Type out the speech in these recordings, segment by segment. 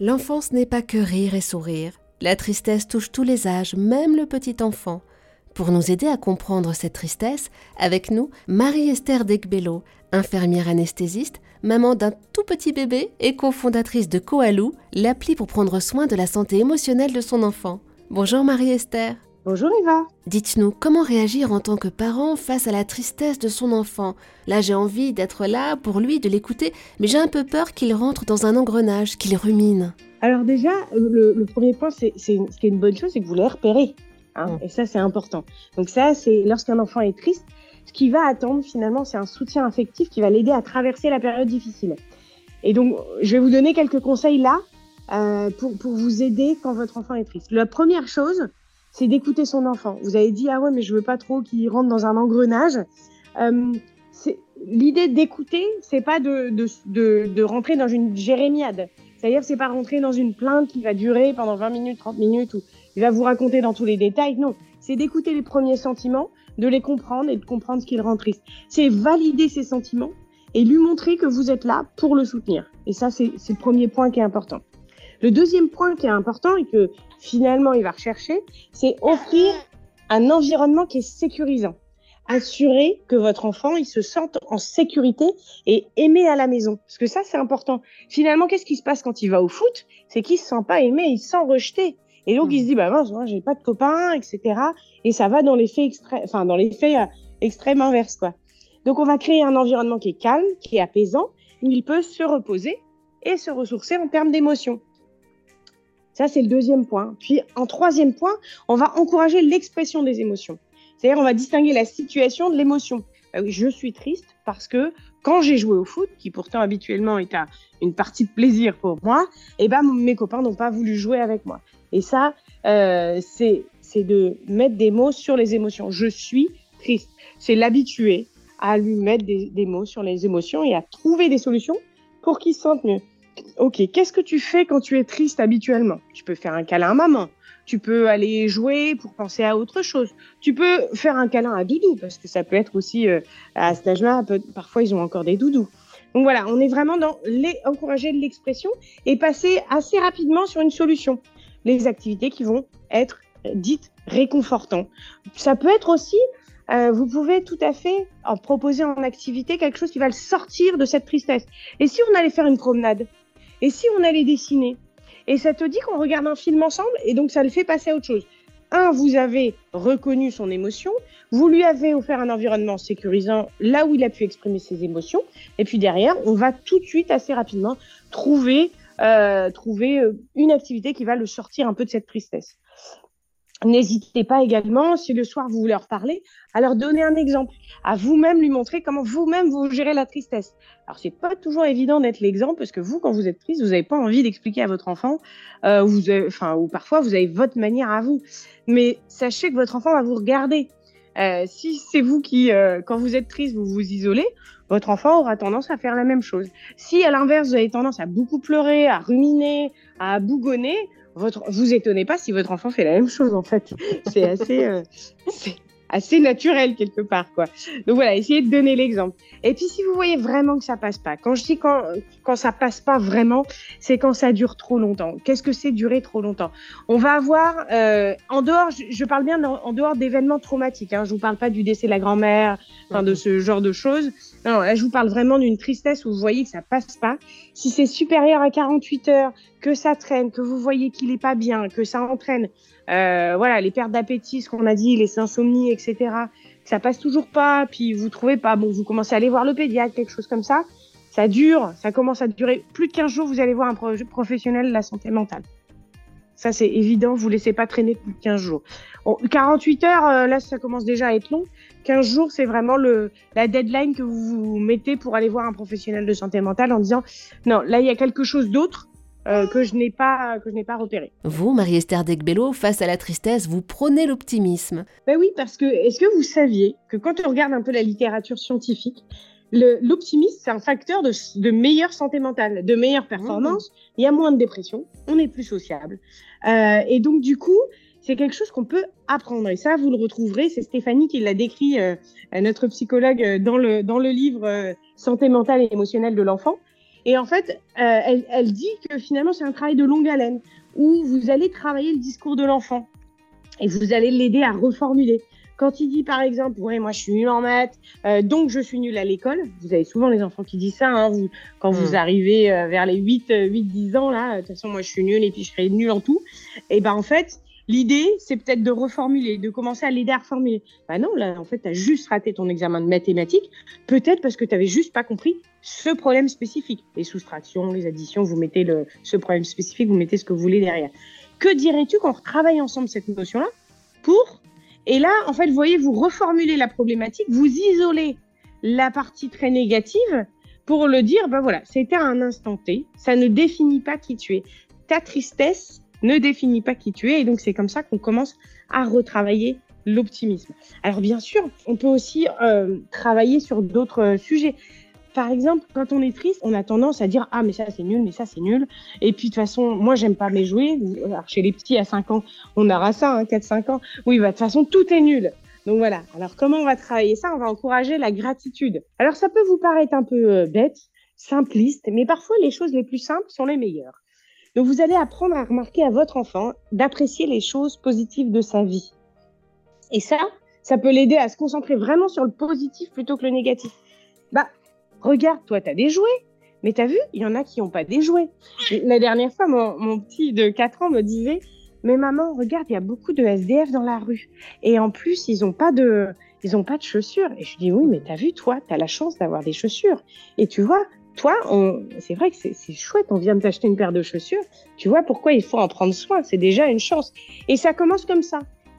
L'enfance n'est pas que rire et sourire. La tristesse touche tous les âges, même le petit enfant. Pour nous aider à comprendre cette tristesse, avec nous, Marie-Esther Degbello, infirmière anesthésiste, maman d'un tout petit bébé et cofondatrice de Koalou, l'appli pour prendre soin de la santé émotionnelle de son enfant. Bonjour Marie-Esther. Bonjour Eva. Dites-nous, comment réagir en tant que parent face à la tristesse de son enfant? Là, j'ai envie d'être là pour lui, de l'écouter, mais j'ai un peu peur qu'il rentre dans un engrenage, qu'il rumine. Alors déjà, le, premier point, c'est ce qui est une bonne chose, c'est que vous les repérez. Hein, mm. Et ça, c'est important. Donc ça, c'est lorsqu'un enfant est triste, ce qu'il va attendre finalement, c'est un soutien affectif qui va l'aider à traverser la période difficile. Et donc, je vais vous donner quelques conseils là euh, pour, pour vous aider quand votre enfant est triste. La première chose, c'est d'écouter son enfant. Vous avez dit ah ouais mais je veux pas trop qu'il rentre dans un engrenage. Euh, L'idée d'écouter, c'est pas de, de, de, de, rentrer dans une jérémiade. C'est-à-dire c'est pas rentrer dans une plainte qui va durer pendant 20 minutes, 30 minutes ou il va vous raconter dans tous les détails. Non, c'est d'écouter les premiers sentiments, de les comprendre et de comprendre ce qui le triste. C'est valider ses sentiments et lui montrer que vous êtes là pour le soutenir. Et ça, c'est le premier point qui est important. Le deuxième point qui est important et que finalement il va rechercher, c'est offrir un environnement qui est sécurisant. Assurer que votre enfant il se sente en sécurité et aimé à la maison. Parce que ça, c'est important. Finalement, qu'est-ce qui se passe quand il va au foot? C'est qu'il se sent pas aimé, il se sent rejeté. Et donc, il se dit, bah, mince, moi, j'ai pas de copains, etc. Et ça va dans l'effet extrême, enfin, dans l'effet euh, extrême inverse, quoi. Donc, on va créer un environnement qui est calme, qui est apaisant, où il peut se reposer et se ressourcer en termes d'émotions. Ça, c'est le deuxième point. Puis, en troisième point, on va encourager l'expression des émotions. C'est-à-dire, on va distinguer la situation de l'émotion. Bah je suis triste parce que quand j'ai joué au foot, qui pourtant habituellement est une partie de plaisir pour moi, eh ben, mes copains n'ont pas voulu jouer avec moi. Et ça, euh, c'est de mettre des mots sur les émotions. Je suis triste. C'est l'habituer à lui mettre des, des mots sur les émotions et à trouver des solutions pour qu'il se sente mieux. Ok, qu'est-ce que tu fais quand tu es triste habituellement? Tu peux faire un câlin à maman, tu peux aller jouer pour penser à autre chose, tu peux faire un câlin à doudou, parce que ça peut être aussi, euh, à cet âge-là, parfois ils ont encore des doudous. Donc voilà, on est vraiment dans les, encourager l'expression et passer assez rapidement sur une solution. Les activités qui vont être dites réconfortantes. Ça peut être aussi euh, vous pouvez tout à fait en proposer en activité quelque chose qui va le sortir de cette tristesse. Et si on allait faire une promenade? Et si on allait dessiner Et ça te dit qu'on regarde un film ensemble et donc ça le fait passer à autre chose. Un, vous avez reconnu son émotion, vous lui avez offert un environnement sécurisant là où il a pu exprimer ses émotions, et puis derrière, on va tout de suite assez rapidement trouver euh, trouver euh, une activité qui va le sortir un peu de cette tristesse. N'hésitez pas également, si le soir vous voulez leur parler, à leur donner un exemple, à vous-même lui montrer comment vous-même vous gérez la tristesse. Alors c'est pas toujours évident d'être l'exemple parce que vous, quand vous êtes triste, vous n'avez pas envie d'expliquer à votre enfant, euh, ou parfois vous avez votre manière à vous. Mais sachez que votre enfant va vous regarder. Euh, si c'est vous qui, euh, quand vous êtes triste, vous vous isolez, votre enfant aura tendance à faire la même chose. Si à l'inverse vous avez tendance à beaucoup pleurer, à ruminer, à bougonner, votre, vous étonnez pas si votre enfant fait la même chose en fait. C'est assez, euh, naturel quelque part quoi. Donc voilà, essayez de donner l'exemple. Et puis si vous voyez vraiment que ça passe pas, quand je dis quand quand ça passe pas vraiment, c'est quand ça dure trop longtemps. Qu'est-ce que c'est durer trop longtemps? On va avoir euh, en dehors, je, parle bien en dehors d'événements traumatiques. Hein, je vous parle pas du décès de la grand-mère, de ce genre de choses. Non, là je vous parle vraiment d'une tristesse où vous voyez que ça passe pas. Si c'est supérieur à 48 heures, que ça traîne, que vous voyez qu'il est pas bien, que ça entraîne euh, voilà, les pertes d'appétit, ce qu'on a dit, les insomnies, etc. Ça passe toujours pas, puis vous trouvez pas, bon, vous commencez à aller voir le pédiatre, quelque chose comme ça. Ça dure, ça commence à durer plus de 15 jours, vous allez voir un professionnel de la santé mentale. Ça, c'est évident, vous laissez pas traîner plus de 15 jours. 48 heures, euh, là, ça commence déjà à être long. 15 jours, c'est vraiment le, la deadline que vous, vous mettez pour aller voir un professionnel de santé mentale en disant, non, là, il y a quelque chose d'autre euh, que je n'ai pas que je n'ai pas repéré. Vous, Marie-Esther Degbello, face à la tristesse, vous prenez l'optimisme. Ben oui, parce que est-ce que vous saviez que quand on regarde un peu la littérature scientifique, l'optimisme c'est un facteur de, de, meilleure santé mentale, de meilleure performance. Mmh. Il y a moins de dépression, on est plus sociable, euh, et donc du coup. C'est quelque chose qu'on peut apprendre. Et ça, vous le retrouverez. C'est Stéphanie qui l'a décrit, euh, notre psychologue, dans le, dans le livre Santé mentale et émotionnelle de l'enfant. Et en fait, elle, elle dit que finalement, c'est un travail de longue haleine où vous allez travailler le discours de l'enfant et vous allez l'aider à reformuler. Quand il dit par exemple, ouais, moi je suis nul en maths, euh, donc je suis nul à l'école, vous avez souvent les enfants qui disent ça, hein, vous, quand vous hmm. arrivez euh, vers les 8, 8, 10 ans, là, de toute façon, moi je suis nul et puis je serai nul en tout. Et ben en fait, l'idée, c'est peut-être de reformuler, de commencer à l'aider à reformuler. Bah non, là, en fait, tu as juste raté ton examen de mathématiques, peut-être parce que tu n'avais juste pas compris ce problème spécifique. Les soustractions, les additions, vous mettez le, ce problème spécifique, vous mettez ce que vous voulez derrière. Que dirais-tu quand on retravaille ensemble cette notion-là pour et là, en fait, vous voyez, vous reformulez la problématique, vous isolez la partie très négative pour le dire, ben voilà, c'était un instant T, ça ne définit pas qui tu es. Ta tristesse ne définit pas qui tu es, et donc c'est comme ça qu'on commence à retravailler l'optimisme. Alors bien sûr, on peut aussi euh, travailler sur d'autres sujets. Par exemple, quand on est triste, on a tendance à dire ah mais ça c'est nul, mais ça c'est nul. Et puis de toute façon, moi j'aime pas les jouer. chez les petits à 5 ans, on aura ça, hein, 4-5 ans. Oui, bah de toute façon tout est nul. Donc voilà. Alors comment on va travailler ça? On va encourager la gratitude. Alors ça peut vous paraître un peu euh, bête, simpliste, mais parfois les choses les plus simples sont les meilleures. Donc vous allez apprendre à remarquer à votre enfant d'apprécier les choses positives de sa vie. Et ça, ça peut l'aider à se concentrer vraiment sur le positif plutôt que le négatif. Bah, Regarde, toi, tu as des jouets. Mais tu as vu, il y en a qui n'ont pas des jouets. La dernière fois, mon, petit de 4 ans me disait Mais maman, regarde, il y a beaucoup de SDF dans la rue. Et en plus, ils n'ont pas de. Ils ont pas de chaussures. Et je dis oui, mais tu as vu, toi, tu as la chance d'avoir des chaussures. Et tu vois, toi, c'est vrai que c'est chouette, on vient de t'acheter une paire de chaussures. Tu vois pourquoi il faut en prendre soin. C'est déjà une chance. Et ça commence comme ça.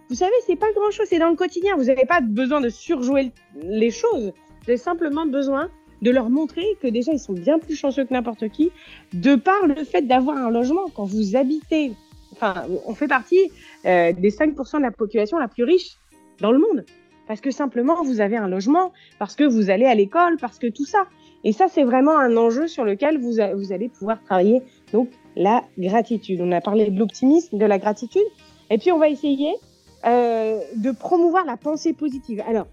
Vous savez, c'est pas grand chose, c'est dans le quotidien. Vous n'avez pas besoin de surjouer les choses. Vous avez simplement besoin de leur montrer que déjà ils sont bien plus chanceux que n'importe qui, de par le fait d'avoir un logement. Quand vous habitez, enfin, on fait partie euh, des 5% de la population la plus riche dans le monde. Parce que simplement, vous avez un logement, parce que vous allez à l'école, parce que tout ça. Et ça, c'est vraiment un enjeu sur lequel vous, allez pouvoir travailler. Donc, la gratitude. On a parlé de l'optimisme, de la gratitude. Et puis, on va essayer euh, de promouvoir la pensée positive. Alors,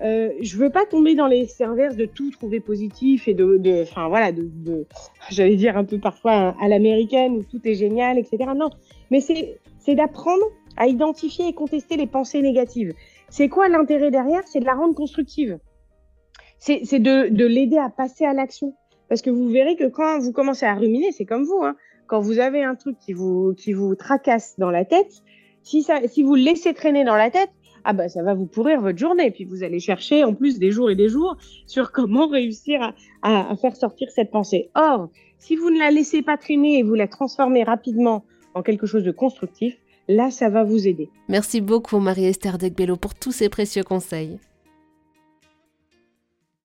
euh, je veux pas tomber dans les inverses de tout trouver positif et de, enfin voilà, de, j'allais dire un peu parfois à l'américaine où tout est génial, etc. Non, mais c'est d'apprendre à identifier et contester les pensées négatives. C'est quoi l'intérêt derrière? C'est de la rendre constructive. C'est de de l'aider à passer à l'action. Parce que vous verrez que quand vous commencez à ruminer, c'est comme vous, hein, quand vous avez un truc qui vous qui vous tracasse dans la tête, si ça si vous le laissez traîner dans la tête, ah bah ça va vous pourrir votre journée. Puis vous allez chercher en plus des jours et des jours sur comment réussir à, faire sortir cette pensée. Or, si vous ne la laissez pas traîner et vous la transformez rapidement en quelque chose de constructif, là ça va vous aider. Merci beaucoup Marie-Esther Degbello pour tous ces précieux conseils.